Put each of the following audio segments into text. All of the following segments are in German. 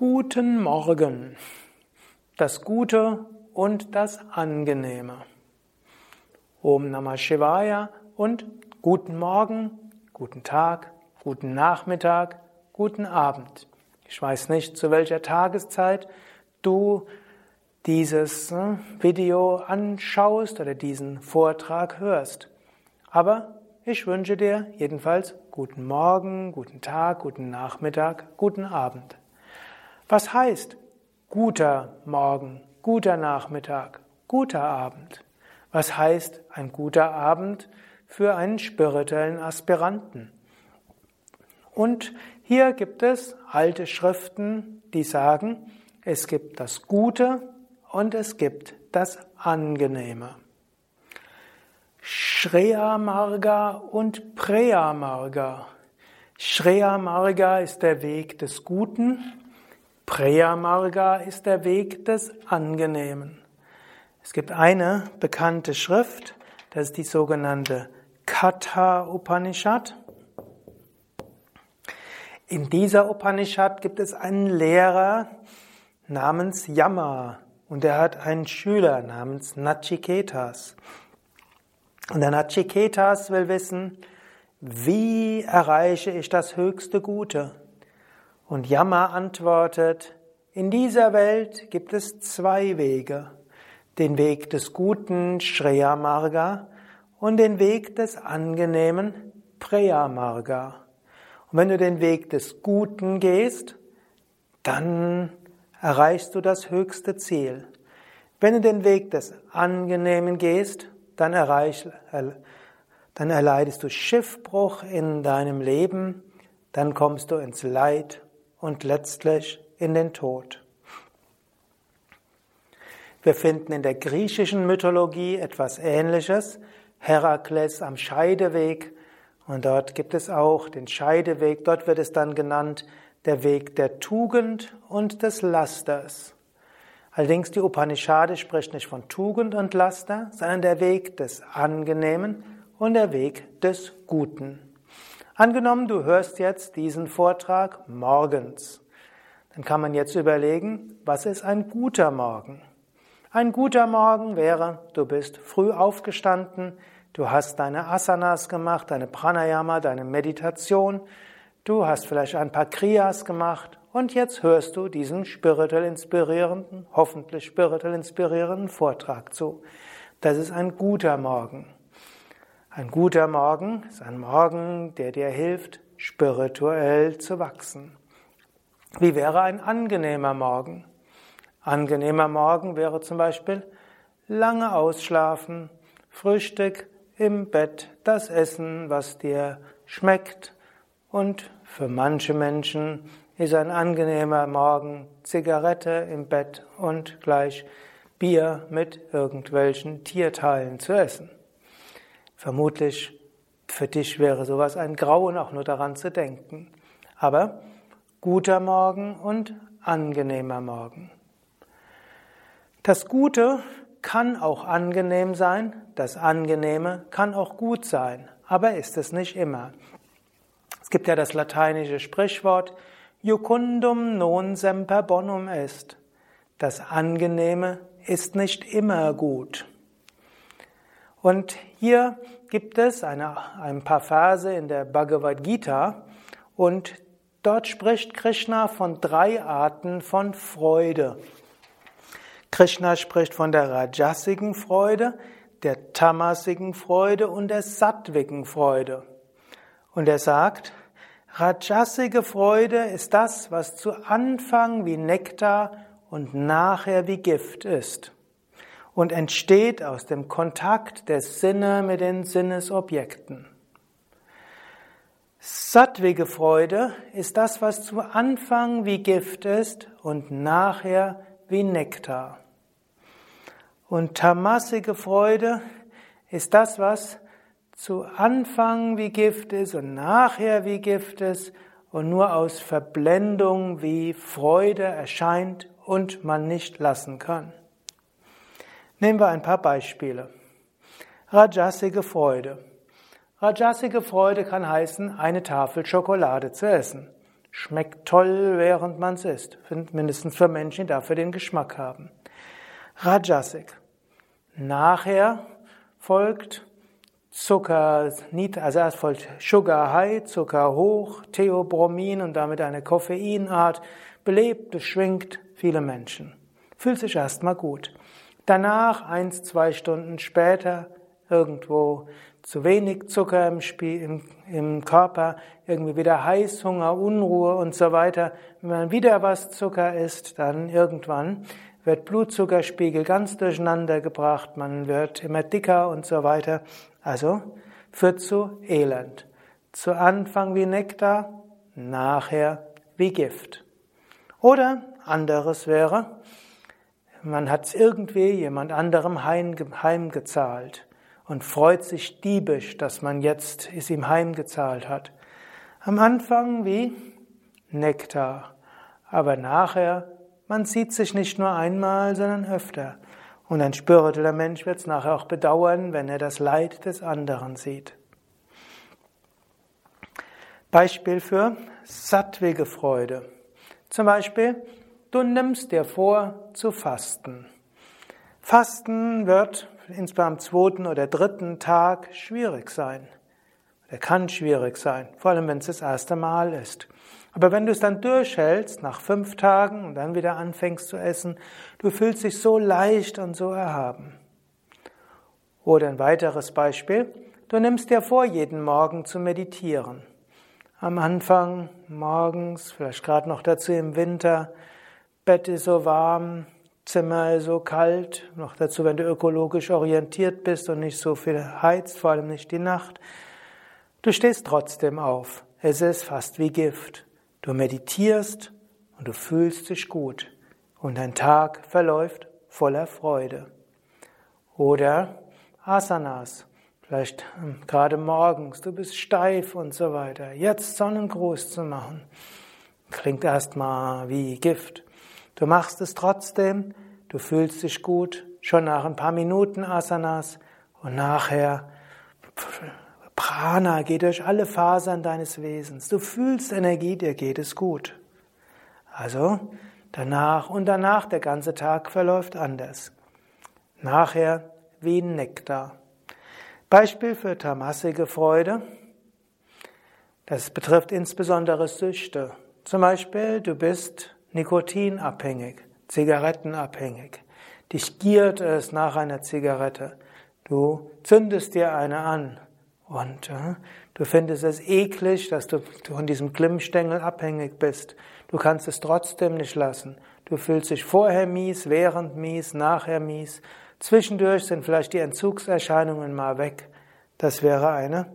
Guten Morgen. Das Gute und das Angenehme. Om Namah Shivaya und guten Morgen, guten Tag, guten Nachmittag, guten Abend. Ich weiß nicht, zu welcher Tageszeit du dieses äh, Video anschaust oder diesen Vortrag hörst. Aber ich wünsche dir jedenfalls guten Morgen, guten Tag, guten Nachmittag, guten Abend. Was heißt guter Morgen, guter Nachmittag, guter Abend? Was heißt ein guter Abend für einen spirituellen Aspiranten? Und hier gibt es alte Schriften, die sagen, es gibt das Gute und es gibt das Angenehme. Shreya Marga und Preya Marga. Shreya Marga ist der Weg des Guten Preyamarga ist der Weg des Angenehmen. Es gibt eine bekannte Schrift, das ist die sogenannte Katha Upanishad. In dieser Upanishad gibt es einen Lehrer namens Yama und er hat einen Schüler namens Nachiketas. Und der Nachiketas will wissen, wie erreiche ich das höchste Gute? Und Yama antwortet, in dieser Welt gibt es zwei Wege. Den Weg des guten Shreya Marga und den Weg des angenehmen Preya Marga. Und wenn du den Weg des Guten gehst, dann erreichst du das höchste Ziel. Wenn du den Weg des Angenehmen gehst, dann, erreich, dann erleidest du Schiffbruch in deinem Leben, dann kommst du ins Leid und letztlich in den Tod. Wir finden in der griechischen Mythologie etwas Ähnliches. Herakles am Scheideweg. Und dort gibt es auch den Scheideweg. Dort wird es dann genannt der Weg der Tugend und des Lasters. Allerdings die Upanishade spricht nicht von Tugend und Laster, sondern der Weg des Angenehmen und der Weg des Guten. Angenommen, du hörst jetzt diesen Vortrag morgens. Dann kann man jetzt überlegen, was ist ein guter Morgen? Ein guter Morgen wäre, du bist früh aufgestanden, du hast deine Asanas gemacht, deine Pranayama, deine Meditation, du hast vielleicht ein paar Kriyas gemacht und jetzt hörst du diesen spirituell inspirierenden, hoffentlich spirituell inspirierenden Vortrag zu. Das ist ein guter Morgen. Ein guter Morgen ist ein Morgen, der dir hilft, spirituell zu wachsen. Wie wäre ein angenehmer Morgen? Angenehmer Morgen wäre zum Beispiel lange ausschlafen, Frühstück im Bett, das Essen, was dir schmeckt. Und für manche Menschen ist ein angenehmer Morgen Zigarette im Bett und gleich Bier mit irgendwelchen Tierteilen zu essen. Vermutlich für dich wäre sowas ein Grauen, auch nur daran zu denken. Aber guter Morgen und angenehmer Morgen. Das Gute kann auch angenehm sein, das Angenehme kann auch gut sein, aber ist es nicht immer. Es gibt ja das lateinische Sprichwort Jucundum non semper bonum est. Das Angenehme ist nicht immer gut. Und hier gibt es eine, ein paar Verse in der Bhagavad Gita und dort spricht Krishna von drei Arten von Freude. Krishna spricht von der rajasigen Freude, der tamasigen Freude und der sattwigen Freude. Und er sagt, rajasige Freude ist das, was zu Anfang wie Nektar und nachher wie Gift ist und entsteht aus dem Kontakt der Sinne mit den Sinnesobjekten. Sattwige Freude ist das, was zu Anfang wie Gift ist und nachher wie Nektar. Und tamasige Freude ist das, was zu Anfang wie Gift ist und nachher wie Gift ist und nur aus Verblendung wie Freude erscheint und man nicht lassen kann. Nehmen wir ein paar Beispiele. Rajasige Freude. Rajasige Freude kann heißen, eine Tafel Schokolade zu essen. Schmeckt toll, während man es isst. Mindestens für Menschen, die dafür den Geschmack haben. Rajasik. Nachher folgt Zucker, also erst folgt Sugar High, Zucker hoch, Theobromin und damit eine Koffeinart, belebt, beschwingt viele Menschen. Fühlt sich erstmal gut. Danach, eins, zwei Stunden später, irgendwo zu wenig Zucker im, Spiel, im, im Körper, irgendwie wieder Heißhunger, Unruhe und so weiter. Wenn man wieder was Zucker isst, dann irgendwann wird Blutzuckerspiegel ganz durcheinander gebracht, man wird immer dicker und so weiter. Also führt zu Elend. Zu Anfang wie Nektar, nachher wie Gift. Oder anderes wäre, man hat es irgendwie jemand anderem heimgezahlt und freut sich diebisch, dass man jetzt es ihm heimgezahlt hat. Am Anfang wie Nektar, aber nachher, man sieht sich nicht nur einmal, sondern öfter. Und ein spiritueller Mensch wird es nachher auch bedauern, wenn er das Leid des anderen sieht. Beispiel für sattwige Freude. Zum Beispiel, du nimmst dir vor zu fasten. Fasten wird insbesondere am zweiten oder dritten Tag schwierig sein. Er kann schwierig sein, vor allem wenn es das erste Mal ist. Aber wenn du es dann durchhältst, nach fünf Tagen und dann wieder anfängst zu essen, du fühlst dich so leicht und so erhaben. Oder ein weiteres Beispiel, du nimmst dir vor, jeden Morgen zu meditieren. Am Anfang, morgens, vielleicht gerade noch dazu im Winter, Bett ist so warm, Zimmer ist so kalt, noch dazu, wenn du ökologisch orientiert bist und nicht so viel heizt, vor allem nicht die Nacht. Du stehst trotzdem auf. Es ist fast wie Gift. Du meditierst und du fühlst dich gut und dein Tag verläuft voller Freude. Oder Asanas. Vielleicht hm, gerade morgens, du bist steif und so weiter. Jetzt Sonnengruß zu machen, klingt erstmal wie Gift. Du machst es trotzdem, du fühlst dich gut, schon nach ein paar Minuten Asanas und nachher Prana geht durch alle Fasern deines Wesens. Du fühlst Energie, dir geht es gut. Also danach und danach der ganze Tag verläuft anders. Nachher wie Nektar. Beispiel für tamasige Freude. Das betrifft insbesondere Süchte. Zum Beispiel, du bist nikotinabhängig, zigarettenabhängig. Dich giert es nach einer Zigarette. Du zündest dir eine an und äh, du findest es eklig, dass du von diesem Glimmstängel abhängig bist. Du kannst es trotzdem nicht lassen. Du fühlst dich vorher mies, während mies, nachher mies. Zwischendurch sind vielleicht die Entzugserscheinungen mal weg. Das wäre eine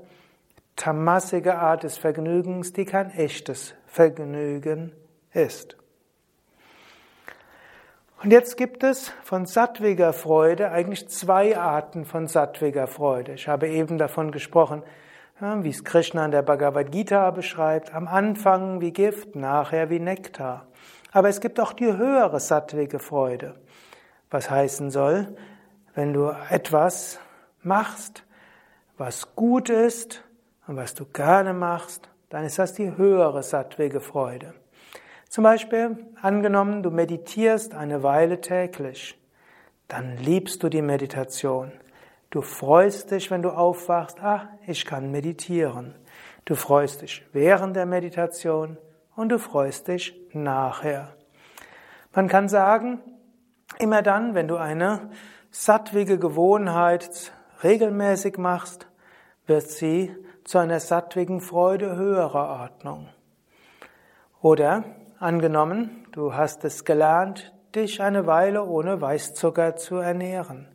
tamassige Art des Vergnügens, die kein echtes Vergnügen ist. Und jetzt gibt es von sattwiger Freude eigentlich zwei Arten von sattwiger Freude. Ich habe eben davon gesprochen, wie es Krishna in der Bhagavad Gita beschreibt, am Anfang wie Gift, nachher wie Nektar. Aber es gibt auch die höhere sattwige Freude, was heißen soll, wenn du etwas machst, was gut ist und was du gerne machst, dann ist das die höhere sattwige Freude. Zum Beispiel, angenommen, du meditierst eine Weile täglich, dann liebst du die Meditation. Du freust dich, wenn du aufwachst, ah, ich kann meditieren. Du freust dich während der Meditation und du freust dich nachher. Man kann sagen, immer dann, wenn du eine sattwige Gewohnheit regelmäßig machst, wird sie zu einer sattwigen Freude höherer Ordnung. Oder angenommen, du hast es gelernt, dich eine Weile ohne Weißzucker zu ernähren.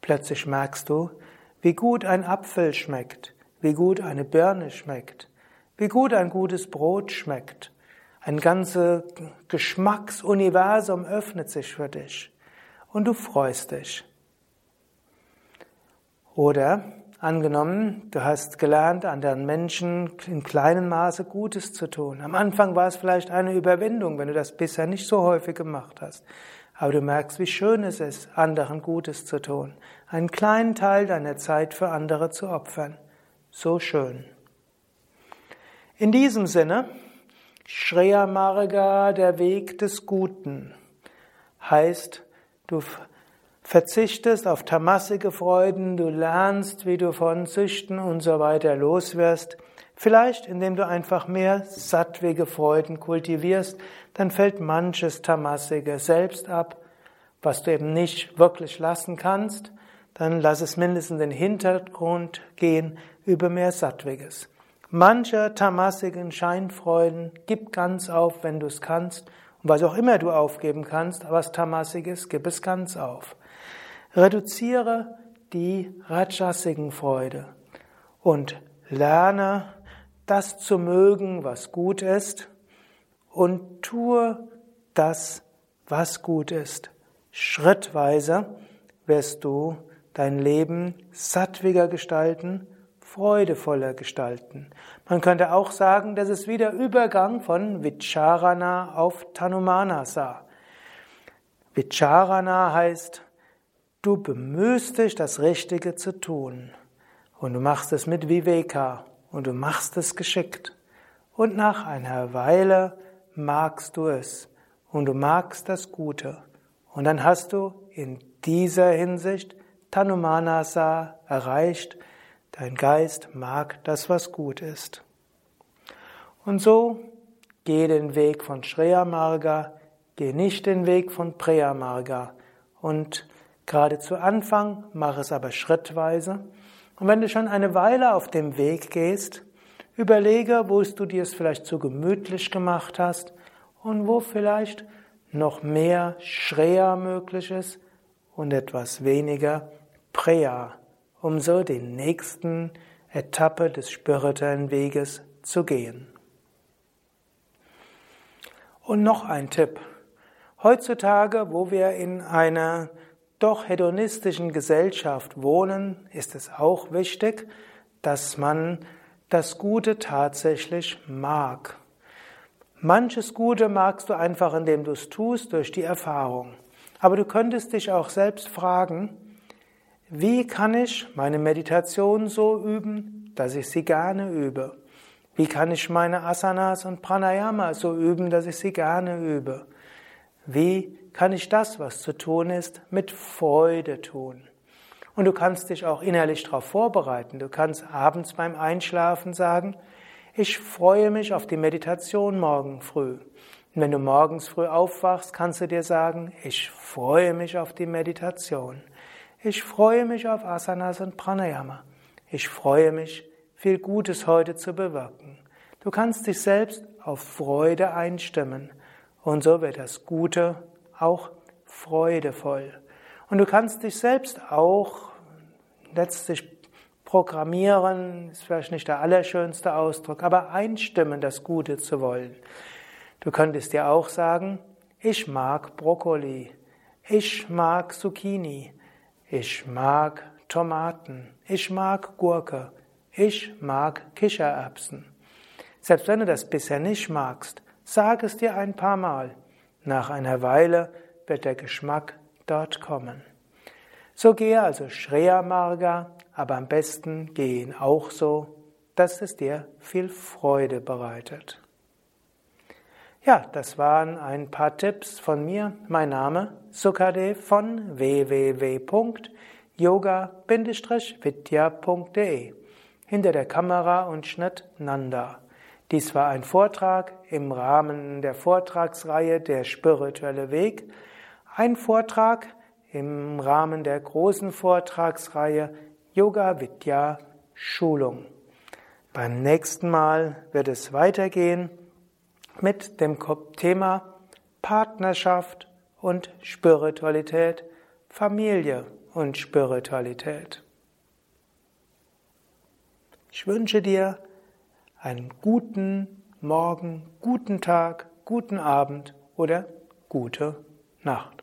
Plötzlich merkst du, wie gut ein Apfel schmeckt, wie gut eine Birne schmeckt, wie gut ein gutes Brot schmeckt. Ein ganzes Geschmacksuniversum öffnet sich für dich und du freust dich. Oder angenommen, du hast gelernt, anderen Menschen in kleinem Maße Gutes zu tun. Am Anfang war es vielleicht eine Überwindung, wenn du das bisher nicht so häufig gemacht hast. Aber du merkst, wie schön es ist, anderen Gutes zu tun, einen kleinen Teil deiner Zeit für andere zu opfern. So schön. In diesem Sinne, Shreya Marga, der Weg des Guten, heißt, du verzichtest auf tamassige Freuden, du lernst, wie du von Süchten und so weiter loswirst, vielleicht indem du einfach mehr sattwige Freuden kultivierst, dann fällt manches tamassige selbst ab, was du eben nicht wirklich lassen kannst, dann lass es mindestens in den Hintergrund gehen über mehr sattwiges. Manche tamassigen Scheinfreuden gib ganz auf, wenn du es kannst. Und was auch immer du aufgeben kannst, was tamassiges, gib es ganz auf. Reduziere die rajasigen Freude und lerne das zu mögen, was gut ist und tue das, was gut ist. Schrittweise wirst du dein Leben sattwiger gestalten freudevoller gestalten. Man könnte auch sagen, das ist wieder Übergang von Vicharana auf Tanumanasa. Vicharana heißt, du bemühst dich, das Richtige zu tun. Und du machst es mit Viveka und du machst es geschickt. Und nach einer Weile magst du es und du magst das Gute. Und dann hast du in dieser Hinsicht Tanumanasa erreicht, Dein Geist mag das, was gut ist. Und so geh den Weg von Shreya Marga, geh nicht den Weg von Preya Marga. Und gerade zu Anfang mach es aber schrittweise. Und wenn du schon eine Weile auf dem Weg gehst, überlege, wo du dir es vielleicht zu gemütlich gemacht hast und wo vielleicht noch mehr Shreya möglich ist und etwas weniger Preya um so die nächsten Etappe des spirituellen Weges zu gehen. Und noch ein Tipp. Heutzutage, wo wir in einer doch hedonistischen Gesellschaft wohnen, ist es auch wichtig, dass man das Gute tatsächlich mag. Manches Gute magst du einfach, indem du es tust, durch die Erfahrung. Aber du könntest dich auch selbst fragen, wie kann ich meine Meditation so üben, dass ich sie gerne übe? Wie kann ich meine Asanas und Pranayama so üben, dass ich sie gerne übe? Wie kann ich das, was zu tun ist, mit Freude tun? Und du kannst dich auch innerlich darauf vorbereiten. Du kannst abends beim Einschlafen sagen, ich freue mich auf die Meditation morgen früh. Und wenn du morgens früh aufwachst, kannst du dir sagen, ich freue mich auf die Meditation. Ich freue mich auf Asanas und Pranayama. Ich freue mich, viel Gutes heute zu bewirken. Du kannst dich selbst auf Freude einstimmen und so wird das Gute auch freudevoll. Und du kannst dich selbst auch letztlich programmieren, ist vielleicht nicht der allerschönste Ausdruck, aber einstimmen, das Gute zu wollen. Du könntest dir auch sagen, ich mag Brokkoli, ich mag Zucchini, ich mag Tomaten. Ich mag Gurke. Ich mag Kichererbsen. Selbst wenn du das bisher nicht magst, sag es dir ein paar Mal. Nach einer Weile wird der Geschmack dort kommen. So gehe also Shreya Marga, aber am besten gehe ihn auch so, dass es dir viel Freude bereitet. Ja, das waren ein paar Tipps von mir. Mein Name Sukadev von www.yoga-vidya.de. Hinter der Kamera und Schnitt Nanda. Dies war ein Vortrag im Rahmen der Vortragsreihe Der spirituelle Weg. Ein Vortrag im Rahmen der großen Vortragsreihe Yoga Vidya Schulung. Beim nächsten Mal wird es weitergehen mit dem Thema Partnerschaft und Spiritualität, Familie und Spiritualität. Ich wünsche dir einen guten Morgen, guten Tag, guten Abend oder gute Nacht.